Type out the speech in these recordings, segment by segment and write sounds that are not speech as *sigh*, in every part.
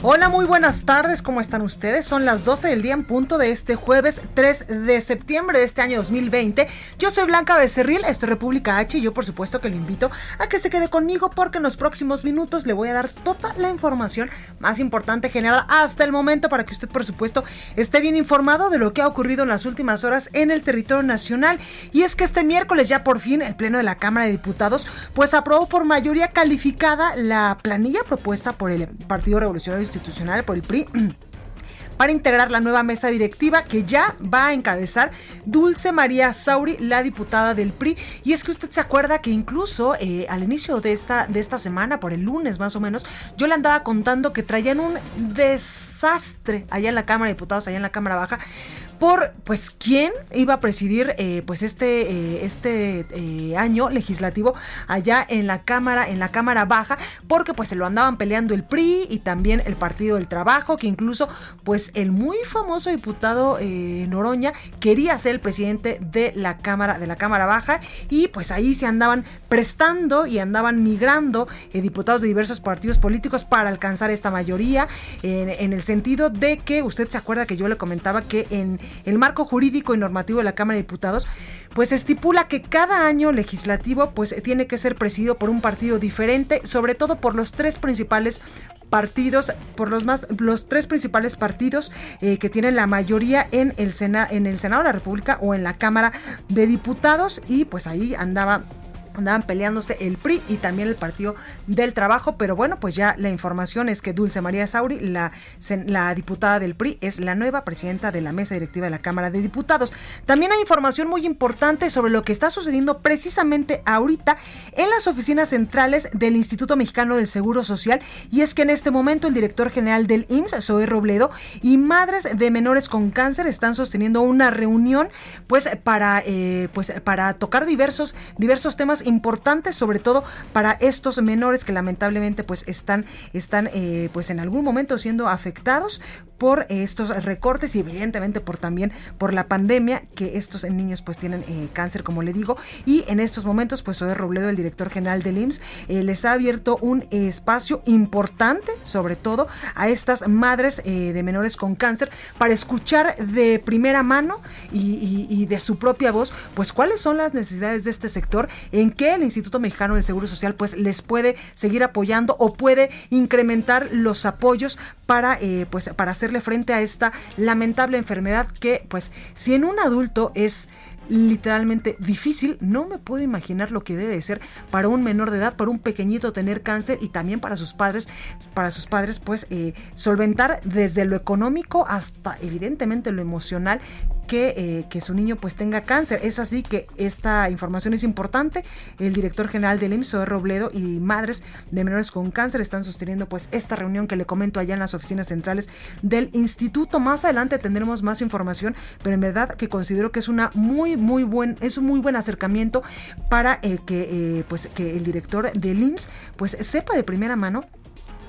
Hola, muy buenas tardes, ¿cómo están ustedes? Son las 12 del día en punto de este jueves 3 de septiembre de este año 2020. Yo soy Blanca Becerril, esto es República H y yo por supuesto que lo invito a que se quede conmigo porque en los próximos minutos le voy a dar toda la información más importante generada hasta el momento para que usted por supuesto esté bien informado de lo que ha ocurrido en las últimas horas en el territorio nacional. Y es que este miércoles ya por fin el Pleno de la Cámara de Diputados pues aprobó por mayoría calificada la planilla propuesta por el Partido Revolucionario Institucional, por el PRI *clears throat* para integrar la nueva mesa directiva que ya va a encabezar Dulce María Sauri, la diputada del PRI. Y es que usted se acuerda que incluso eh, al inicio de esta, de esta semana, por el lunes más o menos, yo le andaba contando que traían un desastre allá en la Cámara de Diputados, allá en la Cámara Baja, por pues quién iba a presidir eh, pues este eh, este eh, año legislativo allá en la cámara en la cámara baja porque pues se lo andaban peleando el PRI y también el Partido del Trabajo que incluso pues el muy famoso diputado Noroña quería ser presidente de la cámara de la cámara baja y pues ahí se andaban prestando y andaban migrando diputados de diversos partidos políticos para alcanzar esta mayoría en, en el sentido de que usted se acuerda que yo le comentaba que en el marco jurídico y normativo de la Cámara de Diputados, pues estipula que cada año legislativo pues tiene que ser presidido por un partido diferente, sobre todo por los tres principales partidos, por los más, los tres principales partidos eh, que tienen la mayoría en el en el Senado de la República o en la Cámara de Diputados. Y pues ahí andaba andaban peleándose el PRI y también el Partido del Trabajo, pero bueno, pues ya la información es que Dulce María Sauri, la, la diputada del PRI, es la nueva presidenta de la mesa directiva de la Cámara de Diputados. También hay información muy importante sobre lo que está sucediendo precisamente ahorita en las oficinas centrales del Instituto Mexicano del Seguro Social y es que en este momento el director general del IMSS, Zoe Robledo, y madres de menores con cáncer están sosteniendo una reunión pues para, eh, pues, para tocar diversos, diversos temas importantes, sobre todo para estos menores que lamentablemente pues están, están eh, pues en algún momento siendo afectados por estos recortes y evidentemente por también por la pandemia que estos niños pues tienen eh, cáncer como le digo. Y en estos momentos pues Zoe Robledo el director general del IMSS eh, les ha abierto un espacio importante sobre todo a estas madres de menores con cáncer para escuchar de primera mano y, de su propia voz pues cuáles son las necesidades de este sector en qué el Instituto Mexicano del Seguro Social pues les puede seguir apoyando o puede incrementar los apoyos para pues para hacer frente a esta lamentable enfermedad que, pues, si en un adulto es literalmente difícil. No me puedo imaginar lo que debe ser para un menor de edad, para un pequeñito tener cáncer y también para sus padres, para sus padres, pues eh, solventar desde lo económico hasta evidentemente lo emocional que, eh, que, su niño pues tenga cáncer. Es así que esta información es importante. El director general del IMSS, Robledo, y madres de menores con cáncer están sosteniendo pues esta reunión que le comento allá en las oficinas centrales del instituto. Más adelante tendremos más información, pero en verdad que considero que es una muy muy buen es un muy buen acercamiento para eh, que eh, pues que el director del IMSS pues sepa de primera mano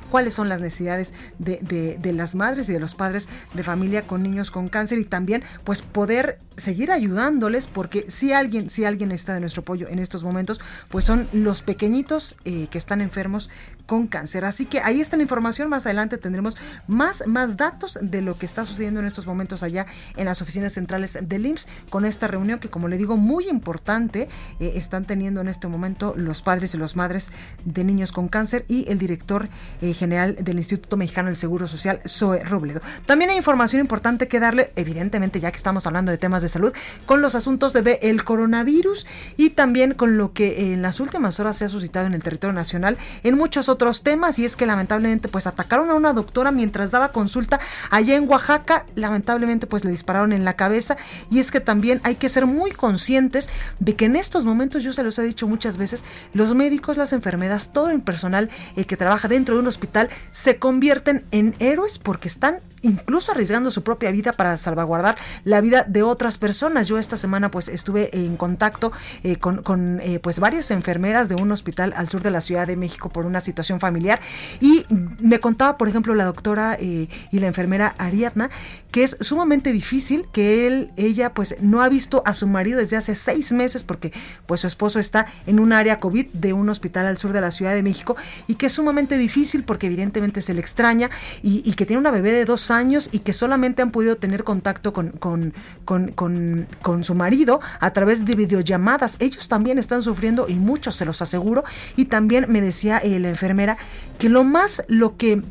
cuáles son las necesidades de, de, las madres y de los padres de familia con niños con cáncer y también pues poder seguir ayudándoles porque si alguien si alguien está de nuestro apoyo en estos momentos pues son los pequeñitos eh, que están enfermos con cáncer. Así que ahí está la información. Más adelante tendremos más, más datos de lo que está sucediendo en estos momentos allá en las oficinas centrales del IMSS con esta reunión que, como le digo, muy importante eh, están teniendo en este momento los padres y las madres de niños con cáncer y el director eh, general del Instituto Mexicano del Seguro Social, Zoe Robledo. También hay información importante que darle, evidentemente, ya que estamos hablando de temas de salud, con los asuntos de el coronavirus y también con lo que en las últimas horas se ha suscitado en el territorio nacional en muchos otros temas y es que lamentablemente pues atacaron a una doctora mientras daba consulta allá en Oaxaca, lamentablemente pues le dispararon en la cabeza. Y es que también hay que ser muy conscientes de que en estos momentos, yo se los he dicho muchas veces, los médicos, las enfermeras, todo el personal eh, que trabaja dentro de un hospital se convierten en héroes porque están incluso arriesgando su propia vida para salvaguardar la vida de otras personas. Yo esta semana pues estuve en contacto eh, con, eh, pues varias enfermeras de un hospital al sur de la Ciudad de México por una situación familiar y me contaba por ejemplo la doctora eh, y la enfermera Ariadna que es sumamente difícil que él, ella pues no ha visto a su marido desde hace seis meses porque pues su esposo está en un área COVID de un hospital al sur de la Ciudad de México y que es sumamente difícil porque evidentemente se le extraña y, y que tiene una bebé de dos años y que solamente han podido tener contacto con, con, con, con, su marido a través de videollamadas. Ellos también están sufriendo y muchos, se los aseguro. Y también me decía la enfermera que lo más, lo que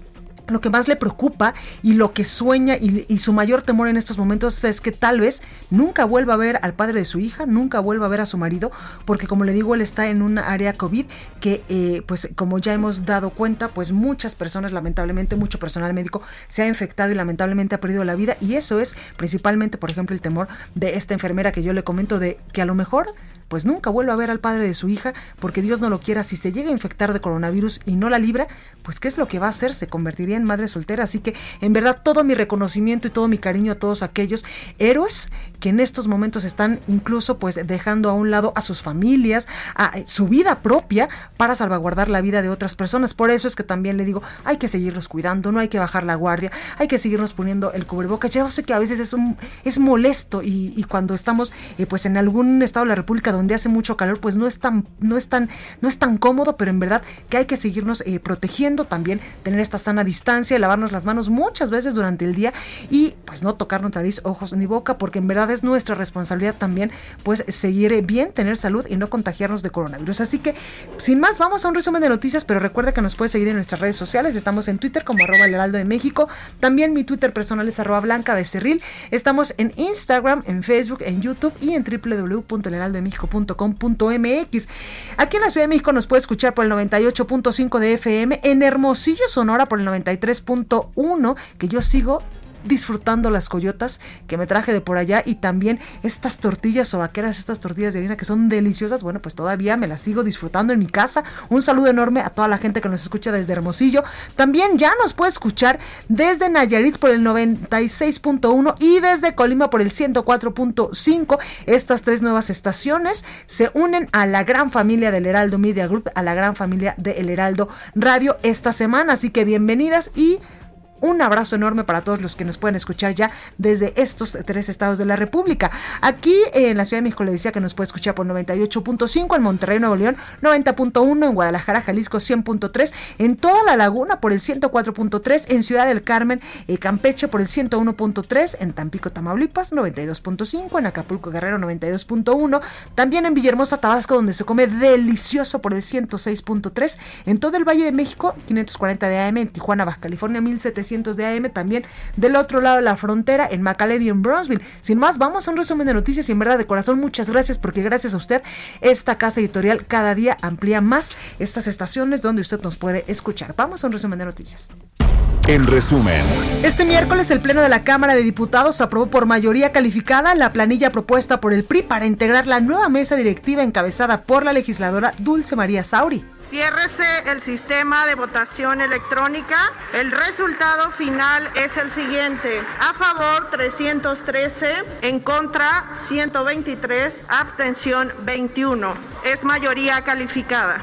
lo que más le preocupa y lo que sueña y, su mayor temor en estos momentos es que tal vez nunca vuelva a ver al padre de su hija, nunca vuelva a ver a su marido, porque como le digo, él está en una área COVID que, eh, pues como ya hemos dado cuenta, pues muchas personas, lamentablemente, mucho personal médico se ha infectado y lamentablemente ha perdido la vida y eso es principalmente, por ejemplo, el temor de esta enfermera que yo le comento de que a lo mejor pues nunca vuelva a ver al padre de su hija, porque Dios no lo quiera, si se llega a infectar de coronavirus y no la libra, pues ¿qué es lo que va a hacer? Se convertiría en madre soltera. Así que en verdad todo mi reconocimiento y todo mi cariño a todos aquellos héroes que en estos momentos están incluso pues dejando a un lado a sus familias, a eh, su vida propia para salvaguardar la vida de otras personas. Por eso es que también le digo, hay que seguirnos cuidando, no hay que bajar la guardia, hay que seguirnos poniendo el cubrebocas. Yo sé que a veces es, un, es molesto y, cuando estamos eh, pues en algún estado de la República donde hace mucho calor, pues no es tan, no es tan, no es tan cómodo, pero en verdad que hay que seguirnos eh, protegiendo también, tener esta sana distancia, lavarnos las manos muchas veces durante el día y pues no tocarnos nariz, ojos ni boca, porque en verdad es nuestra responsabilidad también pues seguir eh, bien, tener salud y no contagiarnos de coronavirus. Así que sin más, vamos a un resumen de noticias, pero recuerda que nos puedes seguir en nuestras redes sociales, estamos en Twitter como arroba el heraldo de México, también mi Twitter personal es arroba blanca estamos en Instagram, en Facebook, en YouTube y en www.elheraldodemexico.com .com.mx. Aquí en la Ciudad de México nos puede escuchar por el 98.5 de FM, en Hermosillo, Sonora por el 93.1, que yo sigo disfrutando las coyotas que me traje de por allá y también estas tortillas o vaqueras, estas tortillas de harina que son deliciosas. Bueno, pues todavía me las sigo disfrutando en mi casa. Un saludo enorme a toda la gente que nos escucha desde Hermosillo. También ya nos puede escuchar desde Nayarit por el 96.1 y desde Colima por el 104.5. Estas tres nuevas estaciones se unen a la gran familia del Heraldo Media Group, a la gran familia de El Heraldo Radio esta semana. Así que bienvenidas y un abrazo enorme para todos los que nos pueden escuchar ya desde estos tres estados de la República. Aquí en la Ciudad de México le decía que nos puede escuchar por 98.5, en Monterrey, Nuevo León 90.1, en Guadalajara, Jalisco 100.3, en toda la laguna por el 104.3, en Ciudad del Carmen, eh, Campeche por el 101.3, en Tampico, Tamaulipas 92.5, en Acapulco, Guerrero 92.1, también en Villahermosa, Tabasco, donde se come delicioso por el 106.3, en todo el Valle de México 540 de AM, en Tijuana, Baja California 1700 de AM también del otro lado de la frontera en McAllen y en Brownsville. Sin más, vamos a un resumen de noticias y en verdad de corazón muchas gracias porque gracias a usted esta casa editorial cada día amplía más estas estaciones donde usted nos puede escuchar. Vamos a un resumen de noticias. En resumen. Este miércoles el Pleno de la Cámara de Diputados aprobó por mayoría calificada la planilla propuesta por el PRI para integrar la nueva mesa directiva encabezada por la legisladora Dulce María Sauri. Ciérrese el sistema de votación electrónica. El resultado final es el siguiente. A favor 313, en contra 123, abstención 21. Es mayoría calificada.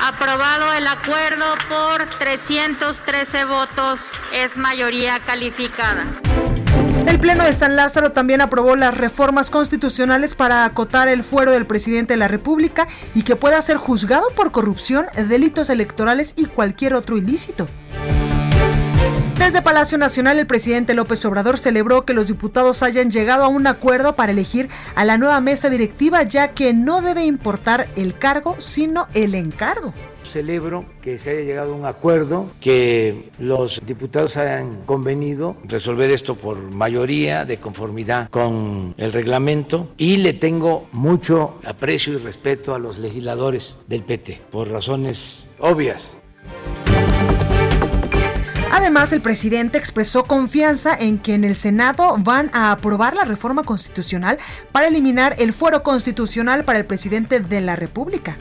Aprobado el acuerdo por 313 votos. Es mayoría calificada. El Pleno de San Lázaro también aprobó las reformas constitucionales para acotar el fuero del presidente de la República y que pueda ser juzgado por corrupción, delitos electorales y cualquier otro ilícito. Desde Palacio Nacional, el presidente López Obrador celebró que los diputados hayan llegado a un acuerdo para elegir a la nueva mesa directiva, ya que no debe importar el cargo, sino el encargo. Celebro que se haya llegado a un acuerdo, que los diputados hayan convenido resolver esto por mayoría, de conformidad con el reglamento, y le tengo mucho aprecio y respeto a los legisladores del PT, por razones obvias. Además, el presidente expresó confianza en que en el Senado van a aprobar la reforma constitucional para eliminar el fuero constitucional para el presidente de la República.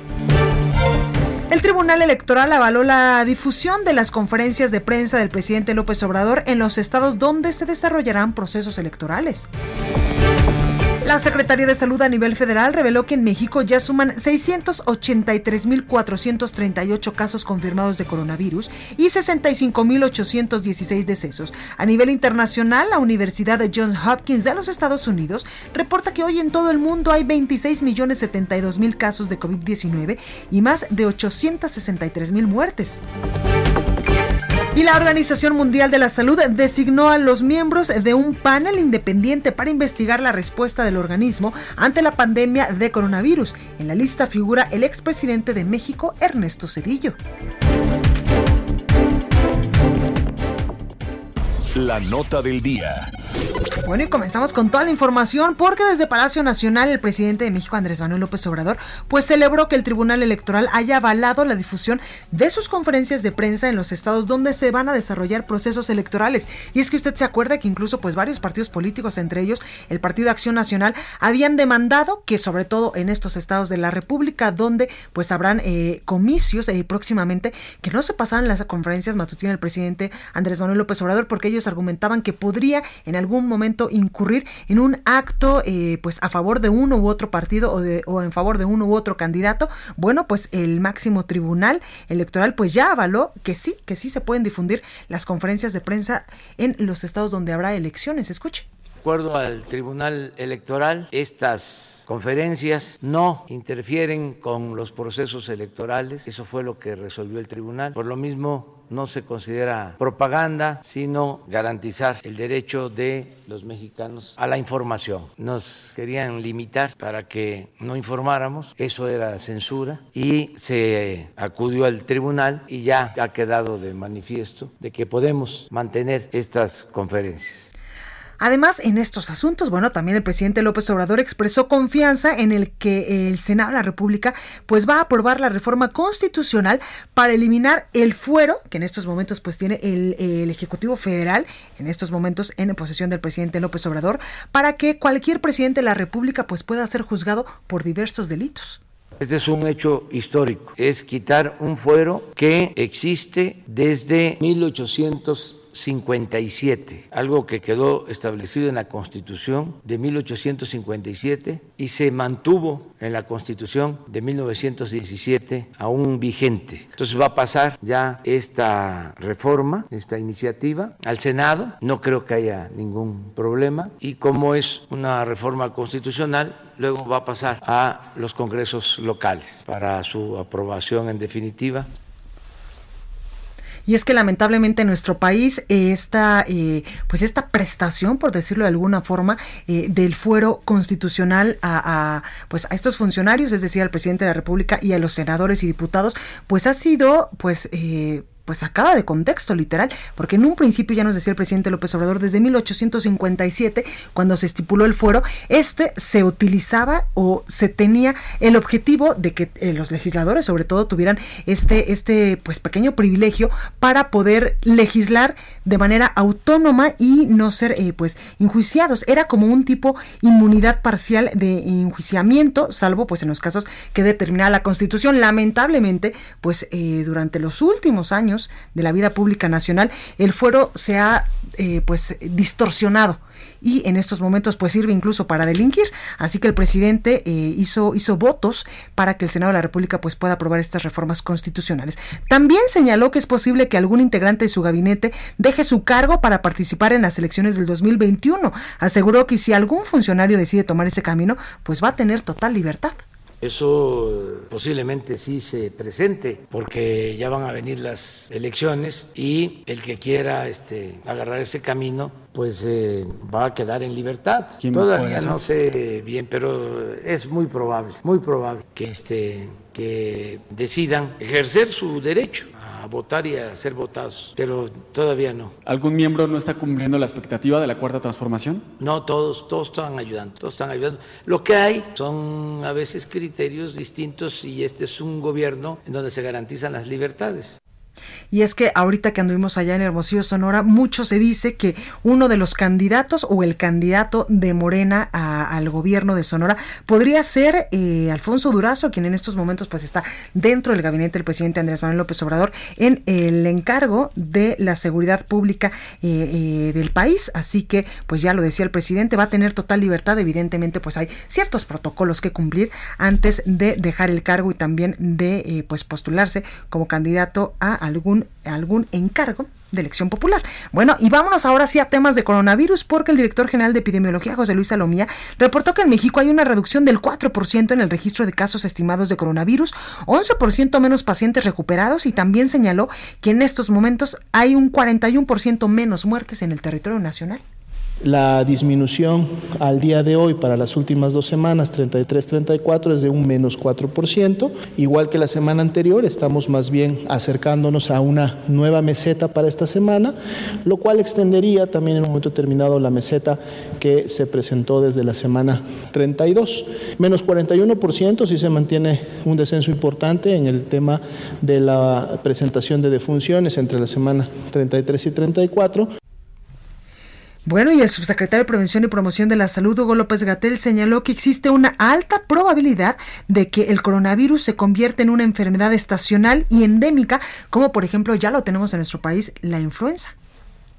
El Tribunal Electoral avaló la difusión de las conferencias de prensa del presidente López Obrador en los estados donde se desarrollarán procesos electorales. La Secretaría de Salud a nivel federal reveló que en México ya suman 683.438 casos confirmados de coronavirus y 65.816 decesos. A nivel internacional, la Universidad de Johns Hopkins de los Estados Unidos reporta que hoy en todo el mundo hay 26.072.000 casos de COVID-19 y más de 863.000 muertes. Y la Organización Mundial de la Salud designó a los miembros de un panel independiente para investigar la respuesta del organismo ante la pandemia de coronavirus. En la lista figura el expresidente de México, Ernesto Cedillo. La nota del día. Bueno, y comenzamos con toda la información porque desde Palacio Nacional el presidente de México, Andrés Manuel López Obrador, pues celebró que el Tribunal Electoral haya avalado la difusión de sus conferencias de prensa en los estados donde se van a desarrollar procesos electorales. Y es que usted se acuerda que incluso pues varios partidos políticos, entre ellos el Partido Acción Nacional, habían demandado que sobre todo en estos estados de la República donde pues habrán eh, comicios eh, próximamente, que no se pasaran las conferencias matutinas del presidente Andrés Manuel López Obrador porque ellos argumentaban que podría en algún momento incurrir en un acto eh, pues a favor de uno u otro partido o, de, o en favor de uno u otro candidato, bueno, pues el máximo tribunal electoral pues ya avaló que sí, que sí se pueden difundir las conferencias de prensa en los estados donde habrá elecciones. Escuche. Acuerdo al Tribunal Electoral, estas conferencias no interfieren con los procesos electorales. Eso fue lo que resolvió el tribunal. Por lo mismo, no se considera propaganda, sino garantizar el derecho de los mexicanos a la información. Nos querían limitar para que no informáramos, eso era censura y se acudió al tribunal y ya ha quedado de manifiesto de que podemos mantener estas conferencias. Además, en estos asuntos, bueno, también el presidente López Obrador expresó confianza en el que el Senado de la República pues va a aprobar la reforma constitucional para eliminar el fuero que en estos momentos pues tiene el, Ejecutivo Federal, en estos momentos en posesión del presidente López Obrador, para que cualquier presidente de la República pues pueda ser juzgado por diversos delitos. Este es un hecho histórico, es quitar un fuero que existe desde 1800 57, algo que quedó establecido en la Constitución de 1857 y se mantuvo en la Constitución de 1917 aún vigente. Entonces va a pasar ya esta reforma, esta iniciativa al Senado, no creo que haya ningún problema y como es una reforma constitucional, luego va a pasar a los congresos locales para su aprobación en definitiva. Y es que lamentablemente en nuestro país esta, eh, pues esta prestación, por decirlo de alguna forma, eh, del fuero constitucional a, pues a estos funcionarios, es decir, al presidente de la República y a los senadores y diputados, pues ha sido pues eh, pues sacada de contexto literal, porque en un principio ya nos decía el presidente López Obrador desde 1857 cuando se estipuló el fuero, este se utilizaba o se tenía el objetivo de que eh, los legisladores sobre todo tuvieran este este pues pequeño privilegio para poder legislar de manera autónoma y no ser eh, pues enjuiciados, era como un tipo inmunidad parcial de enjuiciamiento, salvo pues en los casos que determinaba la Constitución. Lamentablemente, pues eh, durante los últimos años de la vida pública nacional, el fuero se ha eh, pues distorsionado y en estos momentos pues sirve incluso para delinquir. Así que el presidente eh, hizo, hizo votos para que el Senado de la República pues pueda aprobar estas reformas constitucionales. También señaló que es posible que algún integrante de su gabinete deje su cargo para participar en las elecciones del 2021. Aseguró que si algún funcionario decide tomar ese camino, pues va a tener total libertad. Eso posiblemente sí se presente porque ya van a venir las elecciones y el que quiera este, agarrar ese camino pues eh, va a quedar en libertad. Todavía no sé bien, pero es muy probable, muy probable que, este, que decidan ejercer su derecho votar y a ser votados, pero todavía no. ¿Algún miembro no está cumpliendo la expectativa de la cuarta transformación? No, todos, todos están ayudando, todos están ayudando. Lo que hay son a veces criterios distintos y este es un gobierno en donde se garantizan las libertades. Y es que ahorita que anduvimos allá en Hermosillo, Sonora, mucho se dice que uno de los candidatos o el candidato de Morena al gobierno de Sonora podría ser eh, Alfonso Durazo, quien en estos momentos pues está dentro del gabinete del presidente Andrés Manuel López Obrador en el encargo de la seguridad pública eh, eh, del país. Así que pues ya lo decía el presidente, va a tener total libertad. Evidentemente pues hay ciertos protocolos que cumplir antes de dejar el cargo y también de pues postularse como candidato a algún, algún encargo de elección popular. Bueno, y vámonos ahora sí a temas de coronavirus, porque el director general de epidemiología, José Luis Salomía, reportó que en México hay una reducción del 4% en el registro de casos estimados de coronavirus, 11% menos pacientes recuperados y también señaló que en estos momentos hay un 41% menos muertes en el territorio nacional. La disminución al día de hoy para las últimas dos semanas, 33-34, es de un menos 4%. Igual que la semana anterior, estamos más bien acercándonos a una nueva meseta para esta semana, lo cual extendería también en un momento determinado la meseta que se presentó desde la semana 32. Menos 41% si se mantiene un descenso importante en el tema de la presentación de defunciones entre la semana 33 y 34. Bueno, y el subsecretario de Prevención y Promoción de la Salud, Hugo López Gatel, señaló que existe una alta probabilidad de que el coronavirus se convierta en una enfermedad estacional y endémica, como por ejemplo ya lo tenemos en nuestro país, la influenza.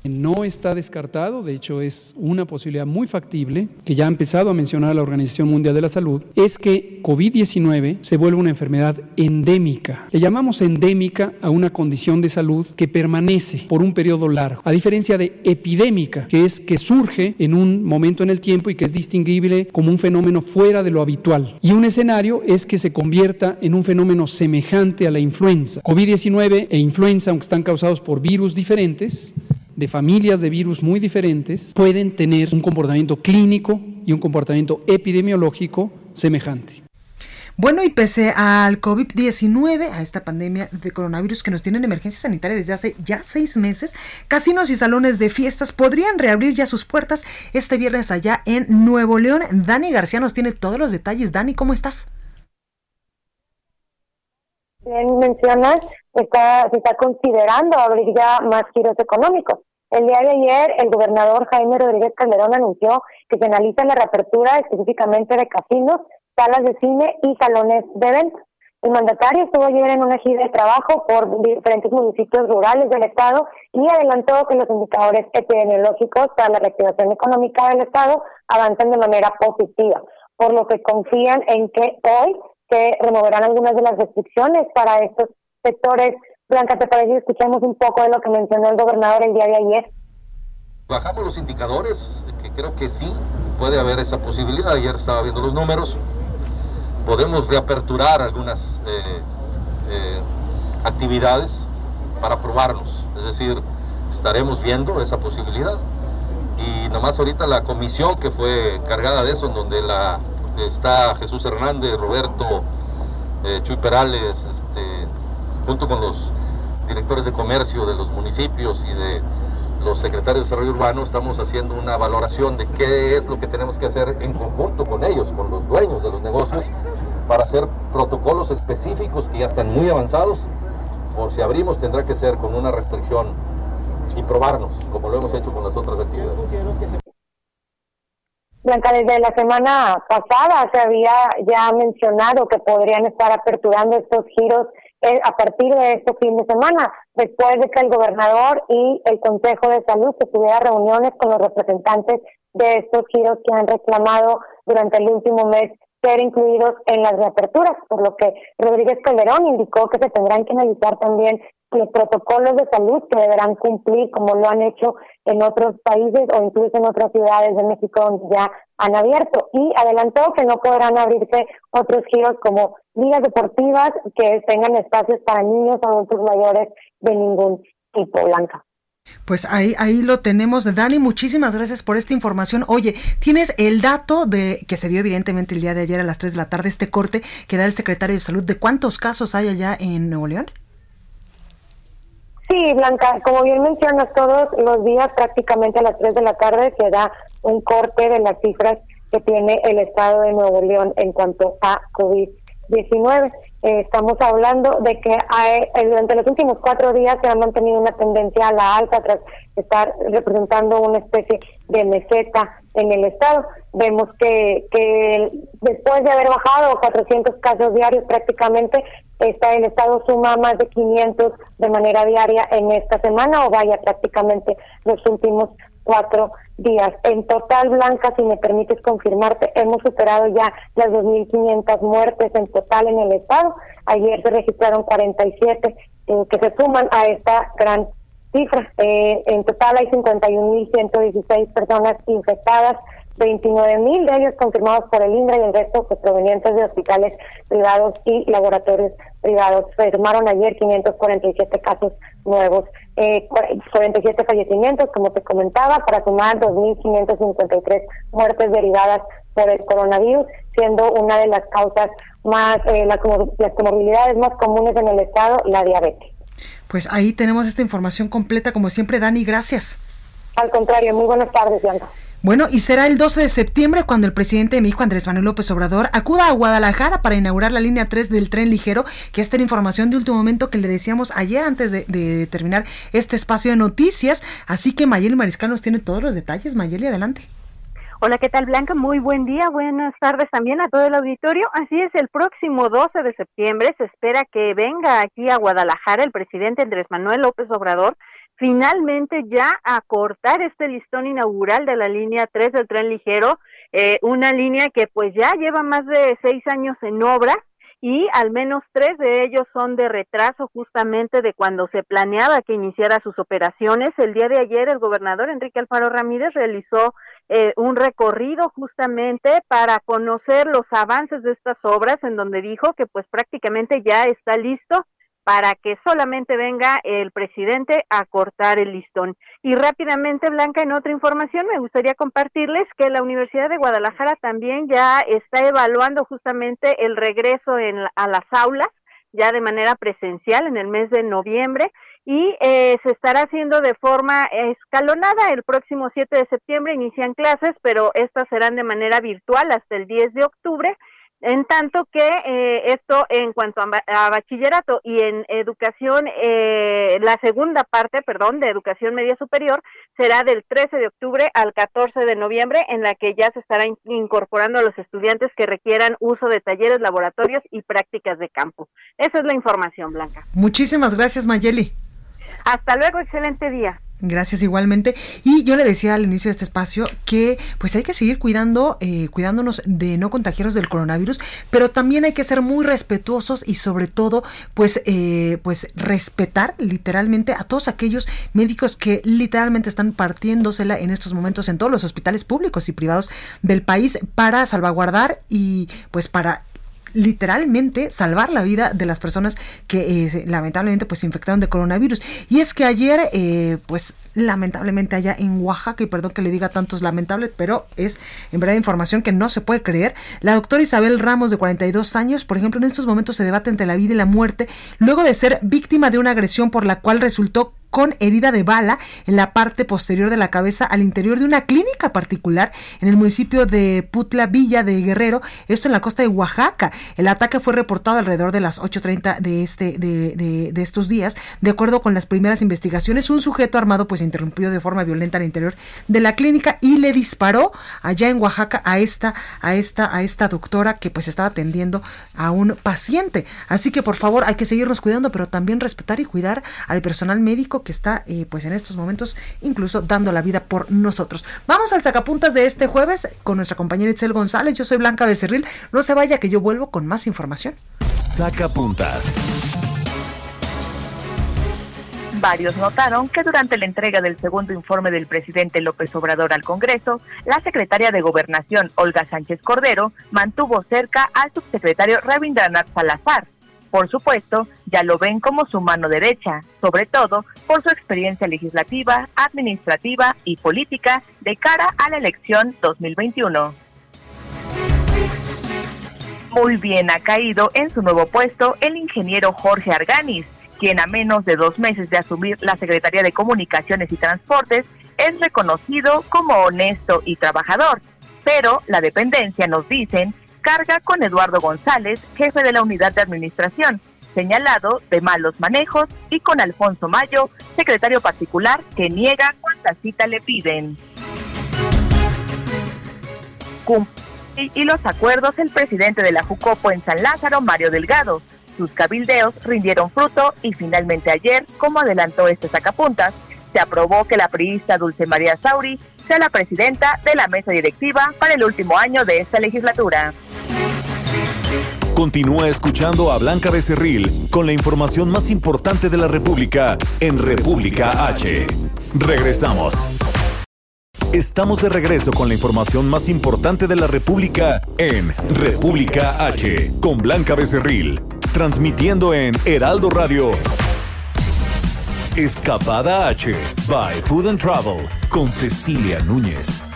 No está descartado, de hecho es una posibilidad muy factible, que ya ha empezado a mencionar la Organización Mundial de la Salud, es que COVID-19 se vuelva una enfermedad endémica. Le llamamos endémica a una condición de salud que permanece por un periodo largo, a diferencia de epidémica, que es que surge en un momento en el tiempo y que es distinguible como un fenómeno fuera de lo habitual. Y un escenario es que se convierta en un fenómeno semejante a la influenza. COVID-19 e influenza, aunque están causados por virus diferentes, de familias de virus muy diferentes pueden tener un comportamiento clínico y un comportamiento epidemiológico semejante. Bueno, y pese al COVID-19, a esta pandemia de coronavirus que nos tiene en emergencia sanitaria desde hace ya seis meses, casinos y salones de fiestas podrían reabrir ya sus puertas este viernes allá en Nuevo León. Dani García nos tiene todos los detalles. Dani, ¿cómo estás? Bien mencionas, está, se está considerando abrir ya más giros económicos. El día de ayer, el gobernador Jaime Rodríguez Calderón anunció que se analiza la reapertura específicamente de casinos, salas de cine y salones de eventos. El mandatario estuvo ayer en una gira de trabajo por diferentes municipios rurales del Estado y adelantó que los indicadores epidemiológicos para la reactivación económica del Estado avanzan de manera positiva, por lo que confían en que hoy se removerán algunas de las restricciones para estos sectores Blanca, ¿te parece que escuchamos un poco de lo que mencionó el gobernador el día de ayer? Bajamos los indicadores, que creo que sí, puede haber esa posibilidad. Ayer estaba viendo los números. Podemos reaperturar algunas eh, eh, actividades para probarnos. Es decir, estaremos viendo esa posibilidad. Y nomás ahorita la comisión que fue cargada de eso, en donde la, está Jesús Hernández, Roberto, eh, Chuy Perales, este, junto con los directores de comercio de los municipios y de los secretarios de desarrollo urbano estamos haciendo una valoración de qué es lo que tenemos que hacer en conjunto con ellos, con los dueños de los negocios, para hacer protocolos específicos que ya están muy avanzados. Por si abrimos tendrá que ser con una restricción y probarnos, como lo hemos hecho con las otras actividades. Blanca, desde la semana pasada se había ya mencionado que podrían estar aperturando estos giros a partir de este fin de semana, después de que el gobernador y el Consejo de Salud se tuviera reuniones con los representantes de estos giros que han reclamado durante el último mes ser incluidos en las reaperturas, por lo que Rodríguez Calderón indicó que se tendrán que analizar también los protocolos de salud que deberán cumplir como lo han hecho en otros países o incluso en otras ciudades de México donde ya han abierto y adelantó que no podrán abrirse otros giros como ligas deportivas que tengan espacios para niños o adultos mayores de ningún tipo blanca. Pues ahí, ahí lo tenemos, Dani. Muchísimas gracias por esta información. Oye, ¿tienes el dato de que se dio evidentemente el día de ayer a las 3 de la tarde, este corte que da el secretario de Salud, de cuántos casos hay allá en Nuevo León? Sí, Blanca, como bien mencionas, todos los días prácticamente a las 3 de la tarde se da un corte de las cifras que tiene el Estado de Nuevo León en cuanto a COVID-19. Eh, estamos hablando de que hay, eh, durante los últimos cuatro días se ha mantenido una tendencia a la alta tras estar representando una especie de meseta en el estado. Vemos que, que después de haber bajado 400 casos diarios prácticamente, está el estado suma más de 500 de manera diaria en esta semana o vaya prácticamente los últimos cuatro días. En total, Blanca, si me permites confirmarte, hemos superado ya las 2.500 muertes en total en el estado. Ayer se registraron 47 eh, que se suman a esta gran cifra. Eh, en total hay 51.116 personas infectadas, 29.000 de ellos confirmados por el INDRA y el resto pues, provenientes de hospitales privados y laboratorios privados. Firmaron ayer 547 casos nuevos, eh, 47 fallecimientos, como te comentaba, para sumar 2.553 muertes derivadas por el coronavirus, siendo una de las causas más, eh, las comorbilidades más comunes en el estado, la diabetes. Pues ahí tenemos esta información completa, como siempre, Dani, gracias. Al contrario, muy buenas tardes, Bianca. Bueno, y será el 12 de septiembre cuando el presidente de México, Andrés Manuel López Obrador, acuda a Guadalajara para inaugurar la línea 3 del tren ligero, que esta era información de último momento que le decíamos ayer antes de, terminar este espacio de noticias. Así que Mayeli Mariscal nos tiene todos los detalles. Mayeli, adelante. Hola, ¿qué tal Blanca? Muy buen día, buenas tardes también a todo el auditorio. Así es, el próximo 12 de septiembre se espera que venga aquí a Guadalajara el presidente Andrés Manuel López Obrador finalmente ya a cortar este listón inaugural de la línea 3 del tren ligero, eh, una línea que pues ya lleva más de seis años en obras y al menos tres de ellos son de retraso justamente de cuando se planeaba que iniciara sus operaciones. El día de ayer el gobernador Enrique Alfaro Ramírez realizó eh, un recorrido justamente para conocer los avances de estas obras en donde dijo que pues prácticamente ya está listo para que solamente venga el presidente a cortar el listón. Y rápidamente, Blanca, en otra información, me gustaría compartirles que la Universidad de Guadalajara también ya está evaluando justamente el regreso a las aulas ya de manera presencial en el mes de noviembre y eh, se estará haciendo de forma escalonada. El próximo 7 de septiembre inician clases, pero estas serán de manera virtual hasta el 10 de octubre en tanto que eh, esto en cuanto a, bachillerato y en educación, eh, la segunda parte, perdón, de educación media superior será del 13 de octubre al 14 de noviembre, en la que ya se estará incorporando a los estudiantes que requieran uso de talleres, laboratorios y prácticas de campo. Esa es la información, Blanca. Muchísimas gracias, Mayeli. Hasta luego, excelente día. Gracias igualmente. Y yo le decía al inicio de este espacio que pues hay que seguir cuidando, eh, cuidándonos de no contagiarnos del coronavirus, pero también hay que ser muy respetuosos y sobre todo pues, eh, pues respetar literalmente a todos aquellos médicos que literalmente están partiéndosela en estos momentos en todos los hospitales públicos y privados del país para salvaguardar y pues para literalmente salvar la vida de las personas que eh, lamentablemente pues se infectaron de coronavirus. Y es que ayer eh, pues lamentablemente allá en Oaxaca, y perdón que le diga tantos lamentables, pero es en verdad información que no se puede creer, la doctora Isabel Ramos de 42 años, por ejemplo, en estos momentos se debate entre la vida y la muerte luego de ser víctima de una agresión por la cual resultó con herida de bala en la parte posterior de la cabeza al interior de una clínica particular en el municipio de Putla Villa de Guerrero, esto en la costa de Oaxaca. El ataque fue reportado alrededor de las 8.30 de, este, de, de, estos días. De acuerdo con las primeras investigaciones, un sujeto armado pues interrumpió de forma violenta al interior de la clínica y le disparó allá en Oaxaca a esta, a esta, a esta doctora que pues estaba atendiendo a un paciente. Así que por favor hay que seguirnos cuidando, pero también respetar y cuidar al personal médico que está eh, pues en estos momentos incluso dando la vida por nosotros. Vamos al sacapuntas de este jueves con nuestra compañera Itzel González. Yo soy Blanca Becerril. No se vaya que yo vuelvo con más información. Sacapuntas. Varios notaron que durante la entrega del segundo informe del presidente López Obrador al Congreso, la secretaria de Gobernación, Olga Sánchez Cordero, mantuvo cerca al subsecretario Rabindranath Salazar, por supuesto, ya lo ven como su mano derecha, sobre todo por su experiencia legislativa, administrativa y política de cara a la elección 2021. Muy bien ha caído en su nuevo puesto el ingeniero Jorge Arganis, quien a menos de dos meses de asumir la Secretaría de Comunicaciones y Transportes es reconocido como honesto y trabajador. Pero la dependencia, nos dicen, carga con Eduardo González, jefe de la unidad de administración, señalado de malos manejos, y con Alfonso Mayo, secretario particular, que niega cuánta cita le piden. y los acuerdos el presidente de la Jucopo en San Lázaro, Mario Delgado. Sus cabildeos rindieron fruto y finalmente ayer, como adelantó este sacapuntas, se aprobó que la priista Dulce María Sauri sea la presidenta de la mesa directiva para el último año de esta legislatura. Continúa escuchando a Blanca Becerril con la información más importante de la República en República H. Regresamos. Estamos de regreso con la información más importante de la República en República H con Blanca Becerril, transmitiendo en Heraldo Radio. Escapada H by Food and Travel con Cecilia Núñez.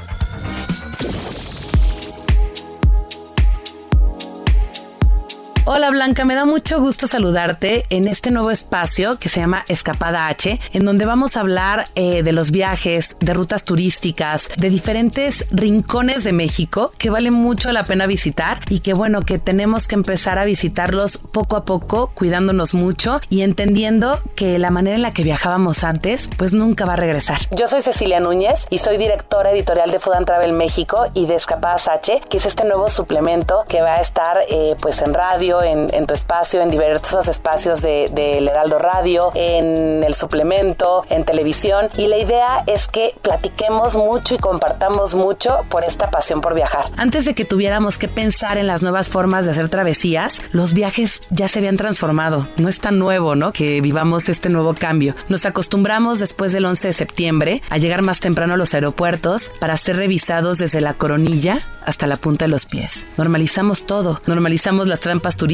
Hola Blanca, me da mucho gusto saludarte en este nuevo espacio que se llama Escapada H, en donde vamos a hablar eh, de los viajes, de rutas turísticas, de diferentes rincones de México que vale mucho la pena visitar y que bueno, que tenemos que empezar a visitarlos poco a poco, cuidándonos mucho y entendiendo que la manera en la que viajábamos antes, pues nunca va a regresar. Yo soy Cecilia Núñez y soy directora editorial de Food and Travel México y de Escapadas H, que es este nuevo suplemento que va a estar eh, pues en radio en, tu espacio, en diversos espacios del de, Heraldo Radio, en el suplemento, en televisión. Y la idea es que platiquemos mucho y compartamos mucho por esta pasión por viajar. Antes de que tuviéramos que pensar en las nuevas formas de hacer travesías, los viajes ya se habían transformado. No es tan nuevo, ¿no? Que vivamos este nuevo cambio. Nos acostumbramos después del 11 de septiembre a llegar más temprano a los aeropuertos para ser revisados desde la coronilla hasta la punta de los pies. Normalizamos todo. Normalizamos las trampas turísticas,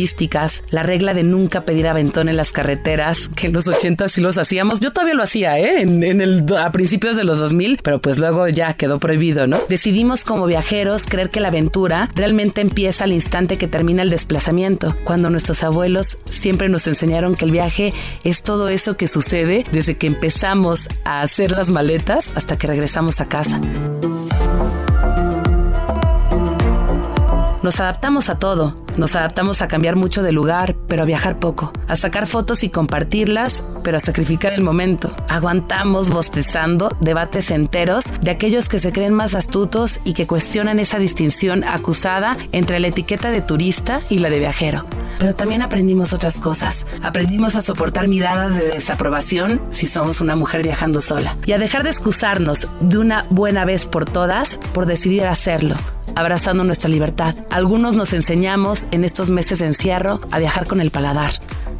la regla de nunca pedir aventón en las carreteras, que en los 80 sí los hacíamos. Yo todavía lo hacía, ¿eh? En, el, a principios de los 2000, pero pues luego ya quedó prohibido, ¿no? Decidimos como viajeros creer que la aventura realmente empieza al instante que termina el desplazamiento, cuando nuestros abuelos siempre nos enseñaron que el viaje es todo eso que sucede desde que empezamos a hacer las maletas hasta que regresamos a casa. Nos adaptamos a todo, nos adaptamos a cambiar mucho de lugar, pero a viajar poco, a sacar fotos y compartirlas, pero a sacrificar el momento. Aguantamos bostezando debates enteros de aquellos que se creen más astutos y que cuestionan esa distinción acusada entre la etiqueta de turista y la de viajero. Pero también aprendimos otras cosas. Aprendimos a soportar miradas de desaprobación si somos una mujer viajando sola y a dejar de excusarnos de una buena vez por todas por decidir hacerlo abrazando nuestra libertad. Algunos nos enseñamos en estos meses de encierro a viajar con el paladar,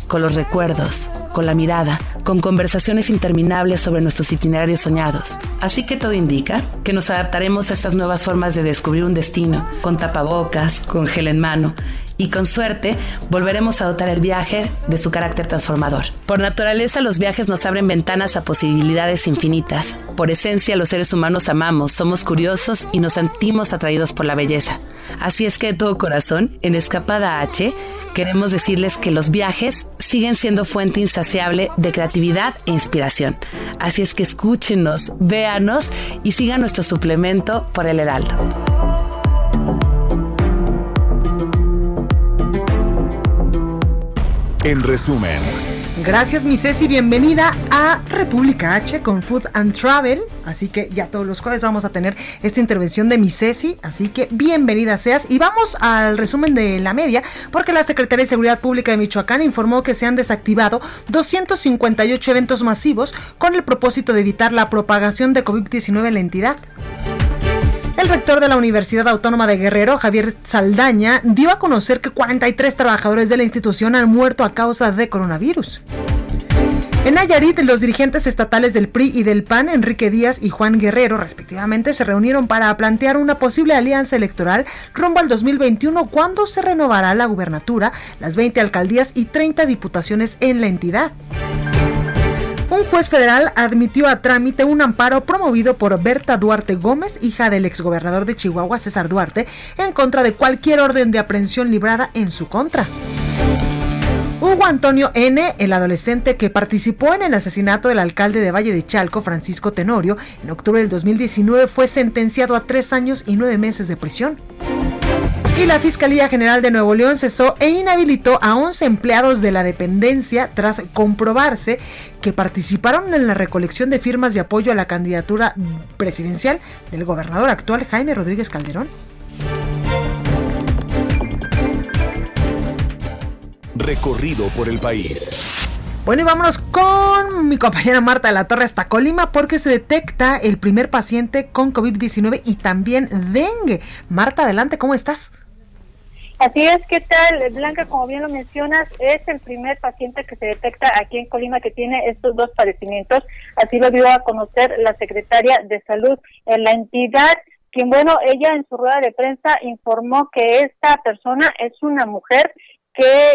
con los recuerdos, con la mirada, con conversaciones interminables sobre nuestros itinerarios soñados. Así que todo indica que nos adaptaremos a estas nuevas formas de descubrir un destino, con tapabocas, con gel en mano y con suerte volveremos a dotar el viaje de su carácter transformador. Por naturaleza los viajes nos abren ventanas a posibilidades infinitas. Por esencia los seres humanos amamos, somos curiosos y nos sentimos atraídos por la belleza. Así es que de todo corazón, en Escapada H, queremos decirles que los viajes siguen siendo fuente insaciable de creatividad e inspiración. Así es que escúchenos, véanos y sigan nuestro suplemento por el Heraldo. En resumen, Gracias, mi Ceci. Bienvenida a República H con Food and Travel. Así que ya todos los jueves vamos a tener esta intervención de mi Ceci. Así que bienvenida seas. Y vamos al resumen de la media, porque la Secretaría de Seguridad Pública de Michoacán informó que se han desactivado 258 eventos masivos con el propósito de evitar la propagación de COVID-19 en la entidad. El rector de la Universidad Autónoma de Guerrero, Javier Saldaña, dio a conocer que 43 trabajadores de la institución han muerto a causa de coronavirus. En Nayarit, los dirigentes estatales del PRI y del PAN, Enrique Díaz y Juan Guerrero, respectivamente, se reunieron para plantear una posible alianza electoral rumbo al 2021 cuando se renovará la gubernatura, las 20 alcaldías y 30 diputaciones en la entidad. Un juez federal admitió a trámite un amparo promovido por Berta Duarte Gómez, hija del exgobernador de Chihuahua, César Duarte, en contra de cualquier orden de aprehensión librada en su contra. Hugo Antonio N., el adolescente que participó en el asesinato del alcalde de Valle de Chalco, Francisco Tenorio, en octubre del 2019 fue sentenciado a tres años y nueve meses de prisión. Y la Fiscalía General de Nuevo León cesó e inhabilitó a 11 empleados de la dependencia tras comprobarse que participaron en la recolección de firmas de apoyo a la candidatura presidencial del gobernador actual Jaime Rodríguez Calderón. Recorrido por el país. Bueno, y vámonos con mi compañera Marta de la Torre hasta Colima porque se detecta el primer paciente con COVID-19 y también dengue. Marta, adelante, ¿cómo estás? Así es, ¿qué tal? Blanca, como bien lo mencionas, es el primer paciente que se detecta aquí en Colima que tiene estos dos padecimientos. Así lo dio a conocer la secretaria de Salud en la entidad, quien, bueno, ella en su rueda de prensa informó que esta persona es una mujer que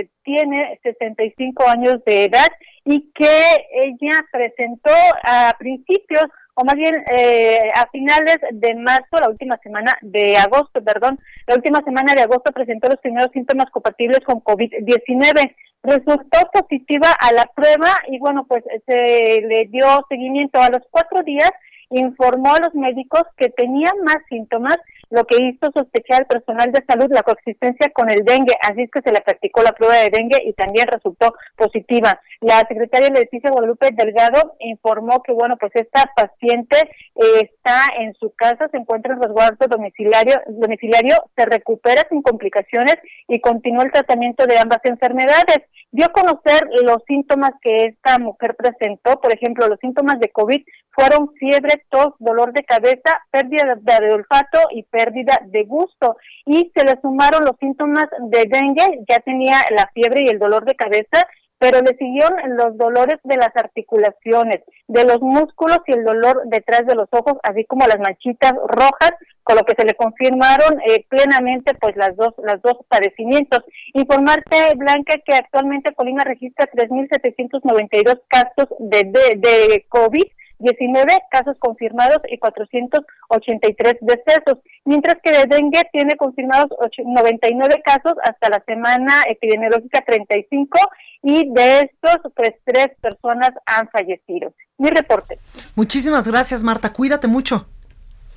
eh, tiene 65 años de edad y que ella presentó a principios o más bien eh, a finales de marzo, la última semana de agosto, perdón, la última semana de agosto presentó los primeros síntomas compatibles con COVID-19. Resultó positiva a la prueba y bueno, pues se le dio seguimiento a los cuatro días informó a los médicos que tenían más síntomas lo que hizo sospechar al personal de salud la coexistencia con el dengue, así es que se le practicó la prueba de dengue y también resultó positiva. La secretaria Leticia Guadalupe Delgado informó que, bueno, pues esta paciente eh, está en su casa, se encuentra en resguardo domiciliario, domiciliario, se recupera sin complicaciones y continúa el tratamiento de ambas enfermedades. Dio a conocer los síntomas que esta mujer presentó, por ejemplo, los síntomas de COVID fueron fiebre, tos, dolor de cabeza, pérdida de olfato y pérdida de gusto. Y se le sumaron los síntomas de dengue, ya tenía la fiebre y el dolor de cabeza, pero le siguieron los dolores de las articulaciones, de los músculos y el dolor detrás de los ojos, así como las manchitas rojas, con lo que se le confirmaron eh, plenamente pues las dos las dos padecimientos. Informarte Blanca que actualmente Colima registra 3.792 casos de, de COVID 19 casos confirmados y 483 decesos, mientras que de dengue tiene confirmados 99 casos hasta la semana epidemiológica 35 y de estos pues tres personas han fallecido. Mi reporte. Muchísimas gracias Marta, cuídate mucho.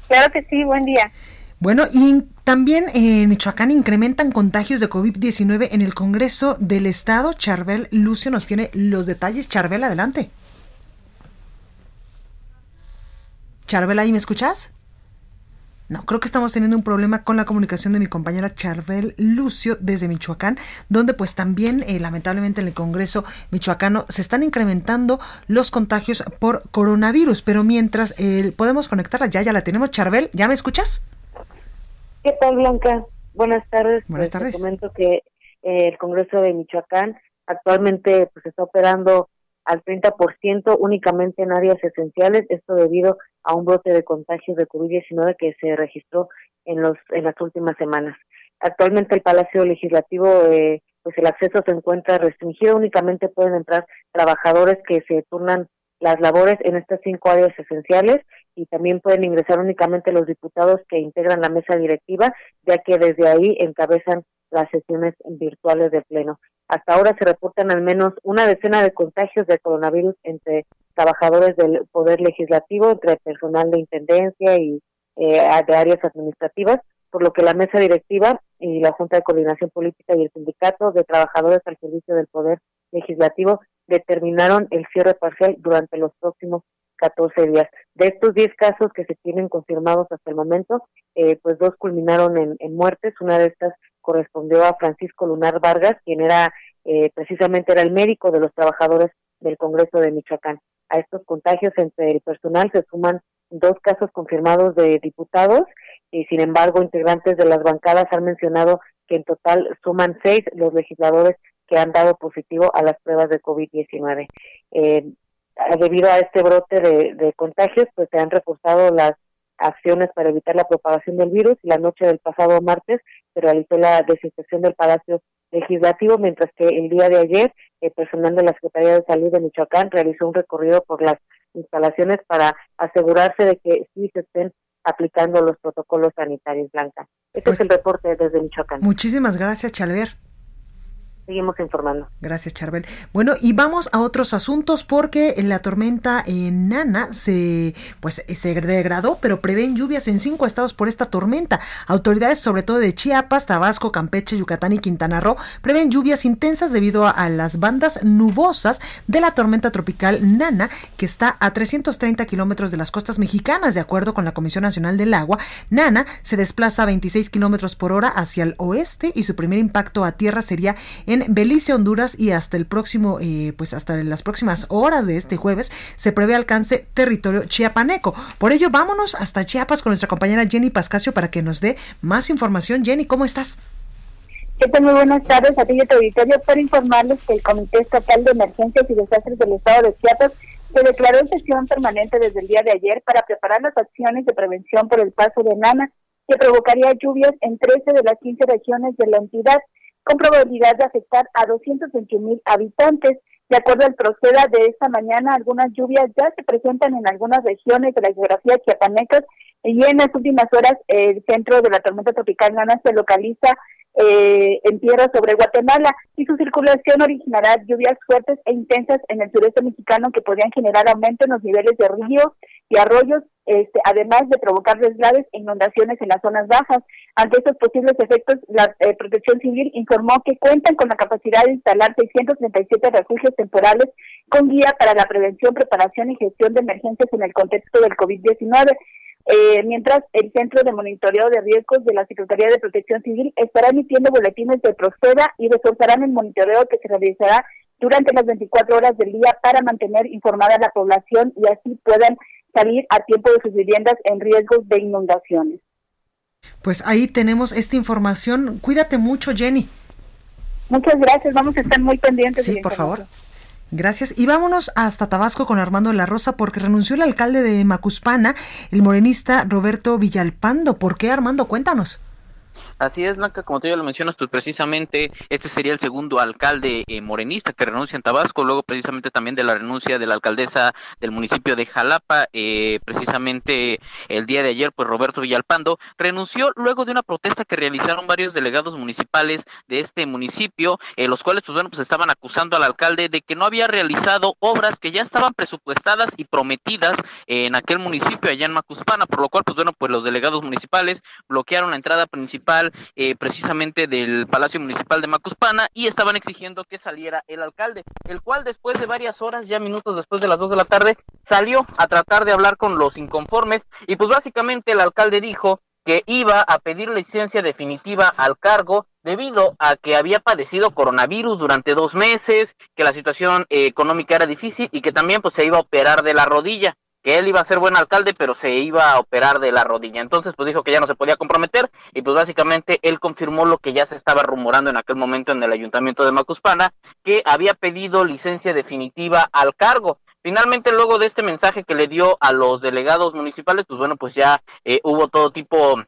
Claro que sí, buen día. Bueno, y también en Michoacán incrementan contagios de COVID-19 en el Congreso del Estado. Charbel Lucio nos tiene los detalles. Charbel, adelante. Charbel, ¿ahí me escuchas? No, creo que estamos teniendo un problema con la comunicación de mi compañera Charbel Lucio desde Michoacán, donde pues también eh, lamentablemente en el Congreso michoacano se están incrementando los contagios por coronavirus, pero mientras eh, podemos conectarla, ya, ya la tenemos. Charbel, ¿ya me escuchas? ¿Qué tal, Blanca? Buenas tardes. Buenas Pues, tardes. Te comento que eh, el Congreso de Michoacán actualmente pues está operando al 30% únicamente en áreas esenciales, esto debido a un brote de contagios de COVID-19 que se registró en los en las últimas semanas. Actualmente el Palacio Legislativo, eh, pues el acceso se encuentra restringido, únicamente pueden entrar trabajadores que se turnan las labores en estas cinco áreas esenciales y también pueden ingresar únicamente los diputados que integran la mesa directiva, ya que desde ahí encabezan las sesiones virtuales del Pleno. Hasta ahora se reportan al menos una decena de contagios de coronavirus entre trabajadores del Poder Legislativo, entre personal de Intendencia y eh, de áreas administrativas, por lo que la mesa directiva y la Junta de Coordinación Política y el Sindicato de Trabajadores al Servicio del Poder Legislativo determinaron el cierre parcial durante los próximos 14 días. De estos 10 casos que se tienen confirmados hasta el momento, eh, pues dos culminaron en, en, muertes. Una de estas correspondió a Francisco Lunar Vargas, quien era eh, precisamente era el médico de los trabajadores del Congreso de Michoacán. A estos contagios entre el personal se suman dos casos confirmados de diputados y sin embargo integrantes de las bancadas han mencionado que en total suman seis los legisladores que han dado positivo a las pruebas de COVID-19. Eh, debido a este brote de, de, contagios, pues se han reforzado las acciones para evitar la propagación del virus. La noche del pasado martes se realizó la desinfección del Palacio Legislativo, mientras que el día de ayer el personal de la Secretaría de Salud de Michoacán realizó un recorrido por las instalaciones para asegurarse de que sí se estén aplicando los protocolos sanitarios, Blanca. Este pues, es el reporte desde Michoacán. Muchísimas gracias, Chalver seguimos informando. Gracias, Charbel. Bueno, y vamos a otros asuntos porque la tormenta en Nana se pues se degradó, pero prevén lluvias en cinco estados por esta tormenta. Autoridades, sobre todo de Chiapas, Tabasco, Campeche, Yucatán y Quintana Roo, prevén lluvias intensas debido a, a las bandas nubosas de la tormenta tropical Nana, que está a 330 kilómetros de las costas mexicanas, de acuerdo con la Comisión Nacional del Agua. Nana se desplaza a 26 kilómetros por hora hacia el oeste y su primer impacto a tierra sería en Belice, Honduras y hasta el próximo, eh, pues hasta las próximas horas de este jueves se prevé alcance territorio chiapaneco. Por ello, vámonos hasta Chiapas con nuestra compañera Jenny Pascasio para que nos dé más información. Jenny, ¿cómo estás? ¿Qué? Muy buenas tardes a ti y a tu para informarles que el Comité Estatal de Emergencias y Desastres del Estado de Chiapas se declaró en sesión permanente desde el día de ayer para preparar las acciones de prevención por el paso de Nana, que provocaría lluvias en 13 de las 15 regiones de la entidad con probabilidad de afectar a 221 mil habitantes. De acuerdo al Proceda de esta mañana, algunas lluvias ya se presentan en algunas regiones de la geografía chiapanecas y en las últimas horas el centro de la tormenta tropical Nana se localiza eh, en tierra sobre Guatemala y su circulación originará lluvias fuertes e intensas en el sureste mexicano que podrían generar aumento en los niveles de ríos y arroyos, este, además de provocar deslaves e inundaciones en las zonas bajas. Ante estos posibles efectos, la eh, Protección Civil informó que cuentan con la capacidad de instalar 637 refugios temporales con guía para la prevención, preparación y gestión de emergencias en el contexto del COVID-19. Eh, mientras el Centro de Monitoreo de Riesgos de la Secretaría de Protección Civil estará emitiendo boletines de Proceda y reforzarán el monitoreo que se realizará durante las 24 horas del día para mantener informada a la población y así puedan salir a tiempo de sus viviendas en riesgos de inundaciones. Pues ahí tenemos esta información. Cuídate mucho, Jenny. Muchas gracias. Vamos a estar muy pendientes. Sí, por favor. Gracias. Y vámonos hasta Tabasco con Armando de la Rosa porque renunció el alcalde de Macuspana, el morenista Roberto Villalpando. ¿Por qué, Armando? Cuéntanos. Así es, Blanca, como tú ya lo mencionas, pues precisamente este sería el segundo alcalde eh, morenista que renuncia en Tabasco, luego precisamente también de la renuncia de la alcaldesa del municipio de Jalapa, eh, precisamente el día de ayer, pues Roberto Villalpando renunció luego de una protesta que realizaron varios delegados municipales de este municipio, eh, los cuales, pues bueno, pues estaban acusando al alcalde de que no había realizado obras que ya estaban presupuestadas y prometidas en aquel municipio allá en Macuspana, por lo cual, pues bueno, pues los delegados municipales bloquearon la entrada principal eh, precisamente del Palacio Municipal de Macuspana y estaban exigiendo que saliera el alcalde, el cual después de varias horas, ya minutos después de las dos de la tarde, salió a tratar de hablar con los inconformes y pues básicamente el alcalde dijo que iba a pedir licencia definitiva al cargo debido a que había padecido coronavirus durante dos meses, que la situación eh, económica era difícil y que también pues se iba a operar de la rodilla que él iba a ser buen alcalde, pero se iba a operar de la rodilla. Entonces, pues dijo que ya no se podía comprometer y pues básicamente él confirmó lo que ya se estaba rumorando en aquel momento en el ayuntamiento de Macuspana, que había pedido licencia definitiva al cargo. Finalmente, luego de este mensaje que le dio a los delegados municipales, pues bueno, pues ya eh, hubo todo tipo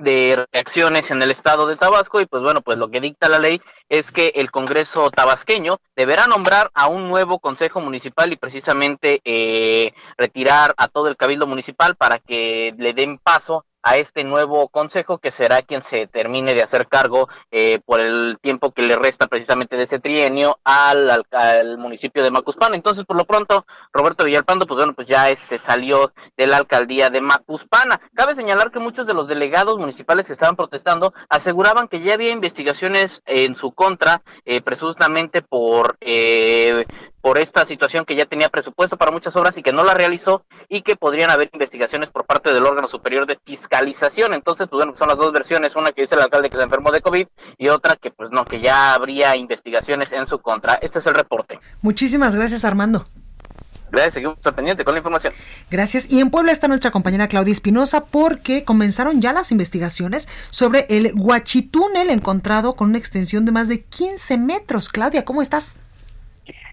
de reacciones en el estado de Tabasco y pues bueno, pues lo que dicta la ley es que el Congreso tabasqueño deberá nombrar a un nuevo Consejo Municipal y precisamente eh, retirar a todo el Cabildo Municipal para que le den paso a este nuevo consejo que será quien se termine de hacer cargo eh, por el tiempo que le resta precisamente de ese trienio al, al, municipio de Macuspana. Entonces, por lo pronto, Roberto Villalpando, pues bueno, pues ya este salió de la alcaldía de Macuspana. Cabe señalar que muchos de los delegados municipales que estaban protestando aseguraban que ya había investigaciones en su contra, eh, presuntamente por eh, por esta situación que ya tenía presupuesto para muchas obras y que no la realizó y que podrían haber investigaciones por parte del órgano superior de fiscalización. Entonces, pues bueno, son las dos versiones, una que dice el alcalde que se enfermó de COVID y otra que pues no, que ya habría investigaciones en su contra. Este es el reporte. Muchísimas gracias, Armando. Gracias, seguimos pendiente con la información. Gracias. Y en Puebla está nuestra compañera Claudia Espinosa porque comenzaron ya las investigaciones sobre el Huachitúnel encontrado con una extensión de más de 15 metros. Claudia, ¿cómo estás?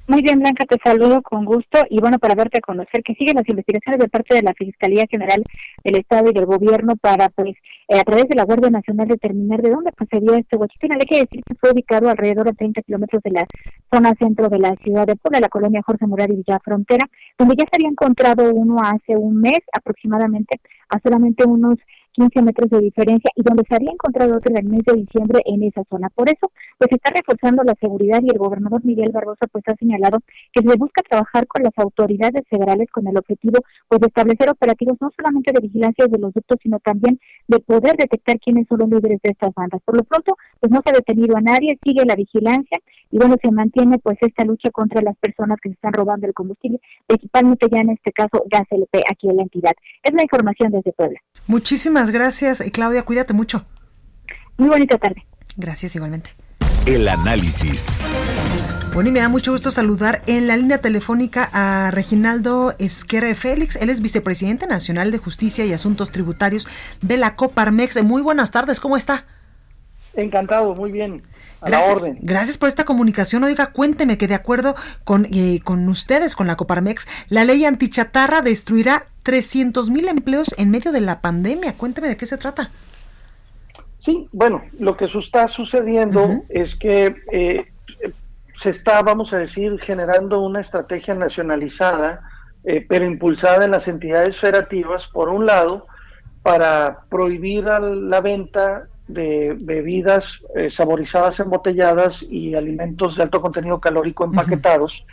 Muy bien, Blanca, te saludo con gusto y bueno, para verte a conocer que siguen las investigaciones de parte de la Fiscalía General del Estado y del Gobierno para, pues, eh, a través de la Guardia Nacional determinar de dónde procedió este huachito. Hay que decir que fue ubicado alrededor de 30 kilómetros de la zona centro de la ciudad de Puebla, la colonia Jorge y Villa Frontera, donde ya se había encontrado uno hace un mes aproximadamente, a solamente unos 15 metros de diferencia y donde se había encontrado otro en el mes de diciembre en esa zona. Por eso, pues está reforzando la seguridad y el gobernador Miguel Barbosa pues ha señalado que se busca trabajar con las autoridades federales con el objetivo pues de establecer operativos no solamente de vigilancia de los ductos, sino también de poder detectar quiénes son los líderes de estas bandas. Por lo pronto, pues no se ha detenido a nadie, sigue la vigilancia y bueno, se mantiene pues esta lucha contra las personas que se están robando el combustible, principalmente ya en este caso gas LP aquí en la entidad. Es la información desde Puebla. Muchísimas gracias, Claudia. Cuídate mucho. Muy bonita tarde. Gracias igualmente. El análisis. Bueno, y me da mucho gusto saludar en la línea telefónica a Reginaldo Esquerre Félix. Él es vicepresidente nacional de Justicia y Asuntos Tributarios de la Coparmex. Muy buenas tardes, ¿cómo está? Encantado, muy bien. A gracias, la orden. gracias por esta comunicación. Oiga, cuénteme que de acuerdo con, eh, con ustedes, con la Coparmex, la ley antichatarra destruirá 300 mil empleos en medio de la pandemia. Cuénteme de qué se trata. Sí, bueno, lo que está sucediendo uh -huh. es que eh, se está, vamos a decir, generando una estrategia nacionalizada, eh, pero impulsada en las entidades federativas, por un lado, para prohibir la venta de bebidas eh, saborizadas embotelladas y alimentos de alto contenido calórico empaquetados.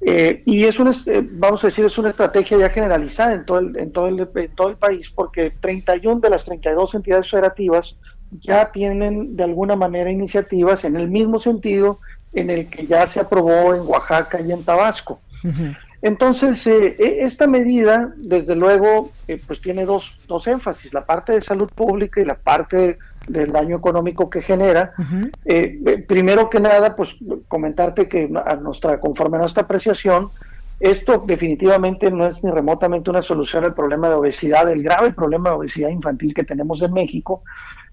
Uh -huh. eh, y es una, vamos a decir, es una estrategia ya generalizada en todo, el, en, todo el, en todo el país, porque 31 de las 32 entidades federativas ya tienen de alguna manera iniciativas en el mismo sentido en el que ya se aprobó en Oaxaca y en Tabasco. Uh -huh. Entonces, eh, esta medida, desde luego, eh, pues tiene dos, dos énfasis, la parte de salud pública y la parte del daño económico que genera. Uh -huh. eh, primero que nada, pues comentarte que a nuestra, conforme a nuestra apreciación, esto definitivamente no es ni remotamente una solución al problema de obesidad, el grave problema de obesidad infantil que tenemos en México,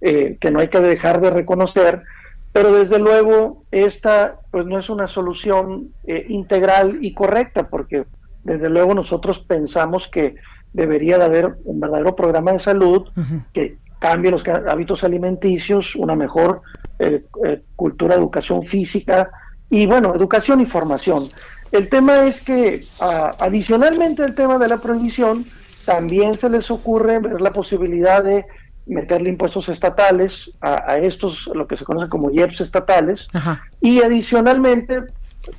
eh, que no hay que dejar de reconocer, pero desde luego esta pues no es una solución eh, integral y correcta, porque desde luego nosotros pensamos que debería de haber un verdadero programa de salud uh -huh. que cambie los hábitos alimenticios, una mejor eh, eh, cultura, educación física y bueno, educación y formación. El tema es que a, adicionalmente al tema de la prohibición, también se les ocurre ver la posibilidad de meterle impuestos estatales a, a estos, lo que se conoce como IEPS estatales, Ajá. y adicionalmente,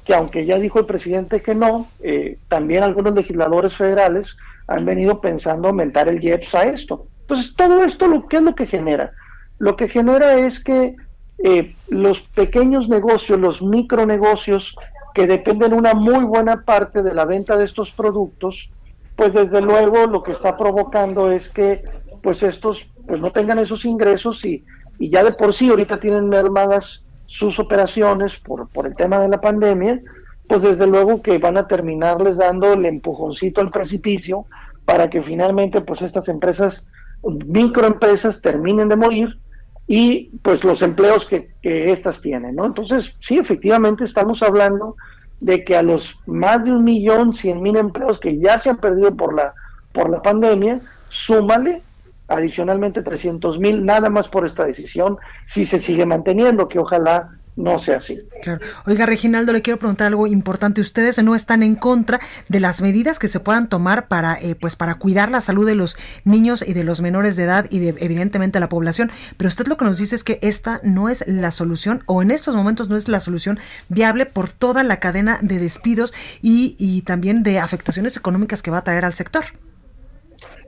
que aunque ya dijo el presidente que no, eh, también algunos legisladores federales han venido pensando aumentar el IEPS a esto. Entonces, todo esto, lo, ¿qué es lo que genera? Lo que genera es que eh, los pequeños negocios, los micronegocios, que dependen una muy buena parte de la venta de estos productos, pues desde luego lo que está provocando es que pues estos pues no tengan esos ingresos y, y ya de por sí ahorita tienen mermadas sus operaciones por, por el tema de la pandemia, pues desde luego que van a terminarles dando el empujoncito al precipicio para que finalmente pues estas empresas, microempresas terminen de morir y pues los empleos que, que estas tienen, ¿no? Entonces, sí, efectivamente estamos hablando de que a los más de un millón cien mil empleos que ya se han perdido por la, por la pandemia, súmale adicionalmente 300 mil nada más por esta decisión, si se sigue manteniendo, que ojalá no sea así. Claro. Oiga, Reginaldo, le quiero preguntar algo importante. Ustedes no están en contra de las medidas que se puedan tomar para, eh, pues, para cuidar la salud de los niños y de los menores de edad y de, evidentemente, la población. Pero usted lo que nos dice es que esta no es la solución o en estos momentos no es la solución viable por toda la cadena de despidos y, y también de afectaciones económicas que va a traer al sector.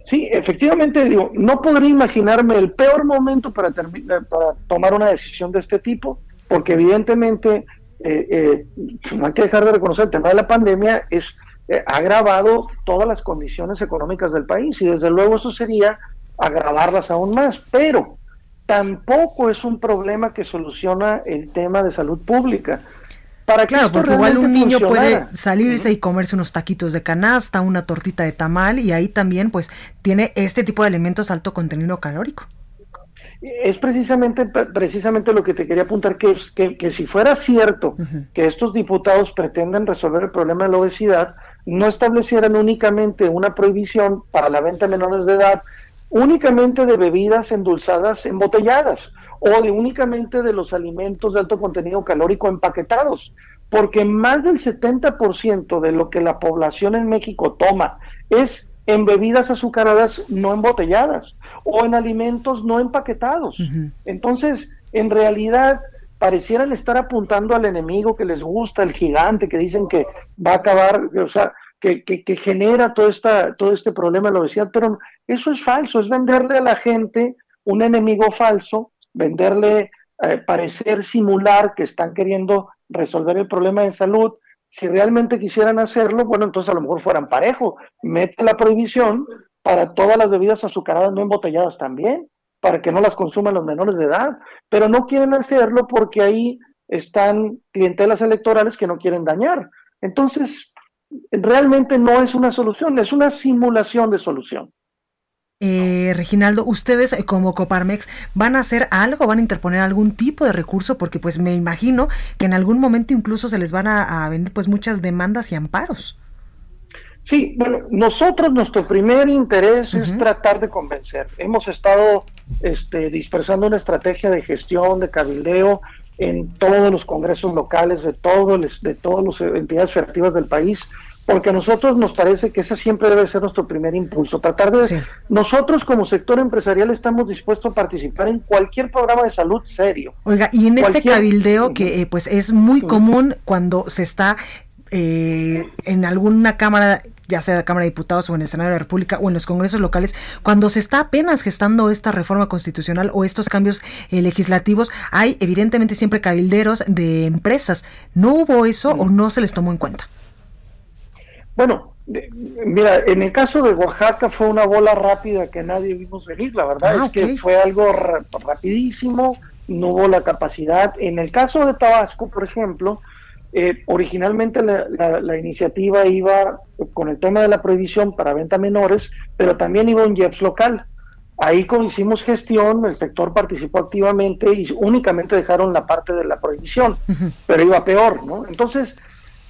Sí, efectivamente, digo, no podría imaginarme el peor momento para, para tomar una decisión de este tipo porque evidentemente eh, eh, no hay que dejar de reconocer el tema de la pandemia es eh, ha agravado todas las condiciones económicas del país y desde luego eso sería agravarlas aún más, pero tampoco es un problema que soluciona el tema de salud pública. Para claro, porque igual un niño puede salirse y comerse unos taquitos de canasta, una tortita de tamal y ahí también pues tiene este tipo de alimentos alto contenido calórico. Es precisamente, precisamente lo que te quería apuntar, que, que, que si fuera cierto que estos diputados pretenden resolver el problema de la obesidad, no establecieran únicamente una prohibición para la venta a menores de edad, únicamente de bebidas endulzadas embotelladas o de únicamente de los alimentos de alto contenido calórico empaquetados, porque más del 70% de lo que la población en México toma es en bebidas azucaradas no embotelladas o en alimentos no empaquetados. Entonces, en realidad, parecieran estar apuntando al enemigo que les gusta, el gigante, que dicen que va a acabar, o sea, que, que, genera todo, esta, todo este problema de la obesidad, pero eso es falso, es venderle a la gente un enemigo falso, venderle, eh, parecer simular que están queriendo resolver el problema de salud, si realmente quisieran hacerlo, bueno, entonces a lo mejor fueran parejo. Mete la prohibición para todas las bebidas azucaradas no embotelladas también, para que no las consuman los menores de edad. Pero no quieren hacerlo porque ahí están clientelas electorales que no quieren dañar. Entonces, realmente no es una solución, es una simulación de solución. Eh, Reginaldo, ustedes eh, como Coparmex van a hacer algo, van a interponer algún tipo de recurso, porque pues me imagino que en algún momento incluso se les van a, venir pues muchas demandas y amparos. Sí, bueno, nosotros nuestro primer interés es tratar de convencer. Hemos estado este, dispersando una estrategia de gestión, de cabildeo en todos los congresos locales de todos de todas las entidades federativas del país porque a nosotros nos parece que ese siempre debe ser nuestro primer impulso, tratar de... Nosotros como sector empresarial estamos dispuestos a participar en cualquier programa de salud serio. Oiga, y en este cabildeo que eh, pues es muy común cuando se está eh, en alguna cámara ya sea la Cámara de Diputados o en el Senado de la República o en los congresos locales, cuando se está apenas gestando esta reforma constitucional o estos cambios eh, legislativos, hay evidentemente siempre cabilderos de empresas. ¿No hubo eso o no se les tomó en cuenta? Bueno, mira, en el caso de Oaxaca fue una bola rápida que nadie vimos venir, la verdad ah, es que fue algo rapidísimo, no hubo la capacidad. En el caso de Tabasco, por ejemplo, eh, originalmente la, iniciativa iba con el tema de la prohibición para venta menores, pero también iba un IEPS local. Ahí hicimos gestión, el sector participó activamente y únicamente dejaron la parte de la prohibición, pero iba peor, ¿no? Entonces,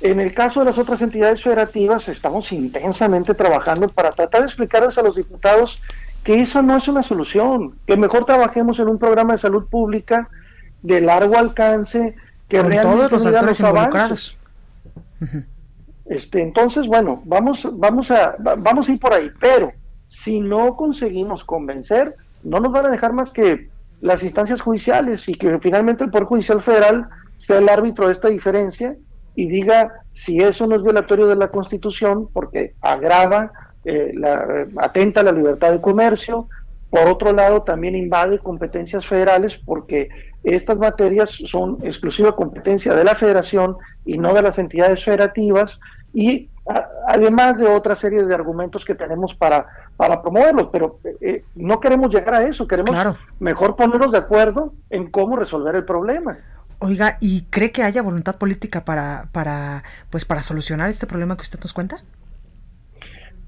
en el caso de las otras entidades federativas, estamos intensamente trabajando para tratar de explicarles a los diputados que esa no es una solución, que mejor trabajemos en un programa de salud pública de largo alcance, que Con realmente todos los actores involucrados. Este, entonces, bueno, vamos, vamos, a, vamos a ir por ahí, pero si no conseguimos convencer, no nos van a dejar más que las instancias judiciales y que finalmente el Poder Judicial Federal sea el árbitro de esta diferencia y diga si eso no es violatorio de la Constitución porque agrava, eh, la, atenta a la libertad de comercio, por otro lado también invade competencias federales porque estas materias son exclusiva competencia de la federación y no de las entidades federativas y además de otra serie de argumentos que tenemos para, para promoverlos, pero eh, no queremos llegar a eso, queremos mejor ponernos de acuerdo en cómo resolver el problema. Oiga, ¿y cree que haya voluntad política para, para, pues, para solucionar este problema que usted nos cuenta?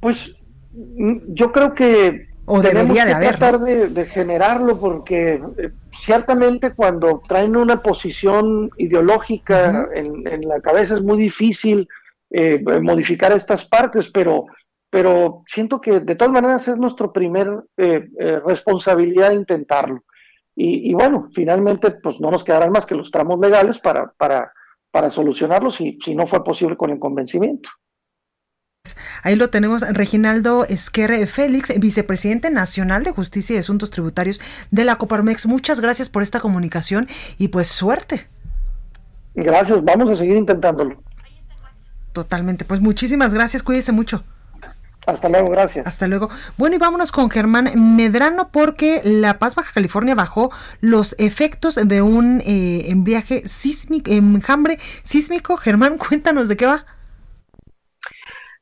Pues mm, yo creo que o debería de haber, tratar de, generarlo porque eh, ciertamente cuando traen una posición ideológica en, la cabeza es muy difícil eh, modificar estas partes, pero pero siento que de todas maneras es nuestra primer eh, eh, responsabilidad intentarlo. Y, bueno, finalmente pues no nos quedarán más que los tramos legales para, para, para solucionarlo si, si no fue posible con el convencimiento. Ahí lo tenemos, Reginaldo Esquerre Félix, vicepresidente nacional de Justicia y Asuntos Tributarios de la Coparmex. Muchas gracias por esta comunicación y pues suerte. Gracias, vamos a seguir intentándolo. Totalmente, pues muchísimas gracias, cuídese mucho. Hasta luego, gracias. Hasta luego. Bueno, y vámonos con Germán Medrano porque La Paz, Baja California, bajó los efectos de un eh, viaje sísmico, enjambre sísmico. Germán, *laughs* cuéntanos de qué va.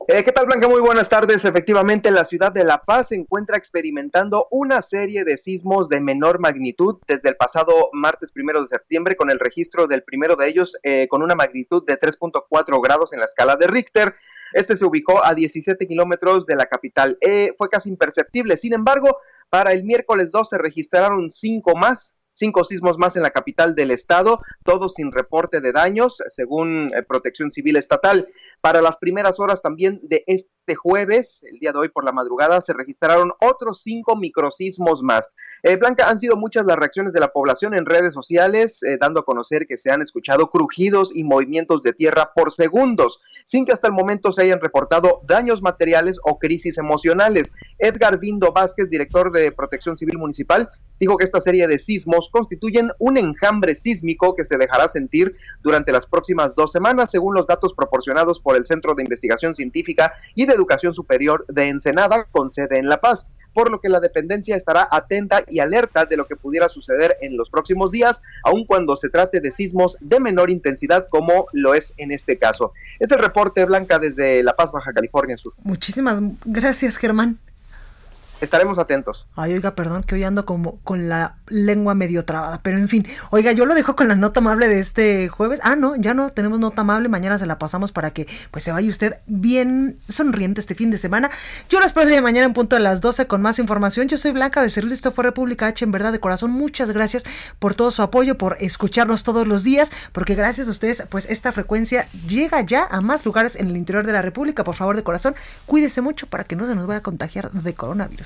Eh, ¿Qué tal, Blanca? Muy buenas tardes. Efectivamente, la ciudad de La Paz se encuentra experimentando una serie de sismos de menor magnitud desde el pasado martes primero de septiembre, con el registro del primero de ellos eh, con una magnitud de 3.4 grados en la escala de Richter. Este se ubicó a 17 kilómetros de la capital. Eh, fue casi imperceptible. Sin embargo, para el miércoles 2 se registraron cinco más cinco sismos más en la capital del estado, todos sin reporte de daños, según Protección Civil Estatal. Para las primeras horas también de este jueves, el día de hoy por la madrugada, se registraron otros cinco microsismos más. Eh, Blanca, han sido muchas las reacciones de la población en redes sociales, eh, dando a conocer que se han escuchado crujidos y movimientos de tierra por segundos, sin que hasta el momento se hayan reportado daños materiales o crisis emocionales. Edgar Vindo Vázquez, director de Protección Civil Municipal, dijo que esta serie de sismos constituyen un enjambre sísmico que se dejará sentir durante las próximas dos semanas, según los datos proporcionados por el Centro de Investigación Científica y de Educación Superior de Ensenada, con sede en La Paz por lo que la dependencia estará atenta y alerta de lo que pudiera suceder en los próximos días, aun cuando se trate de sismos de menor intensidad como lo es en este caso. Es el reporte Blanca desde La Paz, Baja California Sur. Muchísimas gracias, Germán estaremos atentos. Ay, oiga, perdón, que hoy ando como con la lengua medio trabada, pero en fin, oiga, yo lo dejo con la nota amable de este jueves. Ah, no, ya no tenemos nota amable, mañana se la pasamos para que pues se vaya usted bien sonriente este fin de semana. Yo lo espero de mañana en punto a las 12 con más información. Yo soy Blanca Becerril, esto fue República H, en verdad de corazón. Muchas gracias por todo su apoyo, por escucharnos todos los días, porque gracias a ustedes, pues esta frecuencia llega ya a más lugares en el interior de la República. Por favor, de corazón, cuídese mucho para que no se nos vaya a contagiar de coronavirus.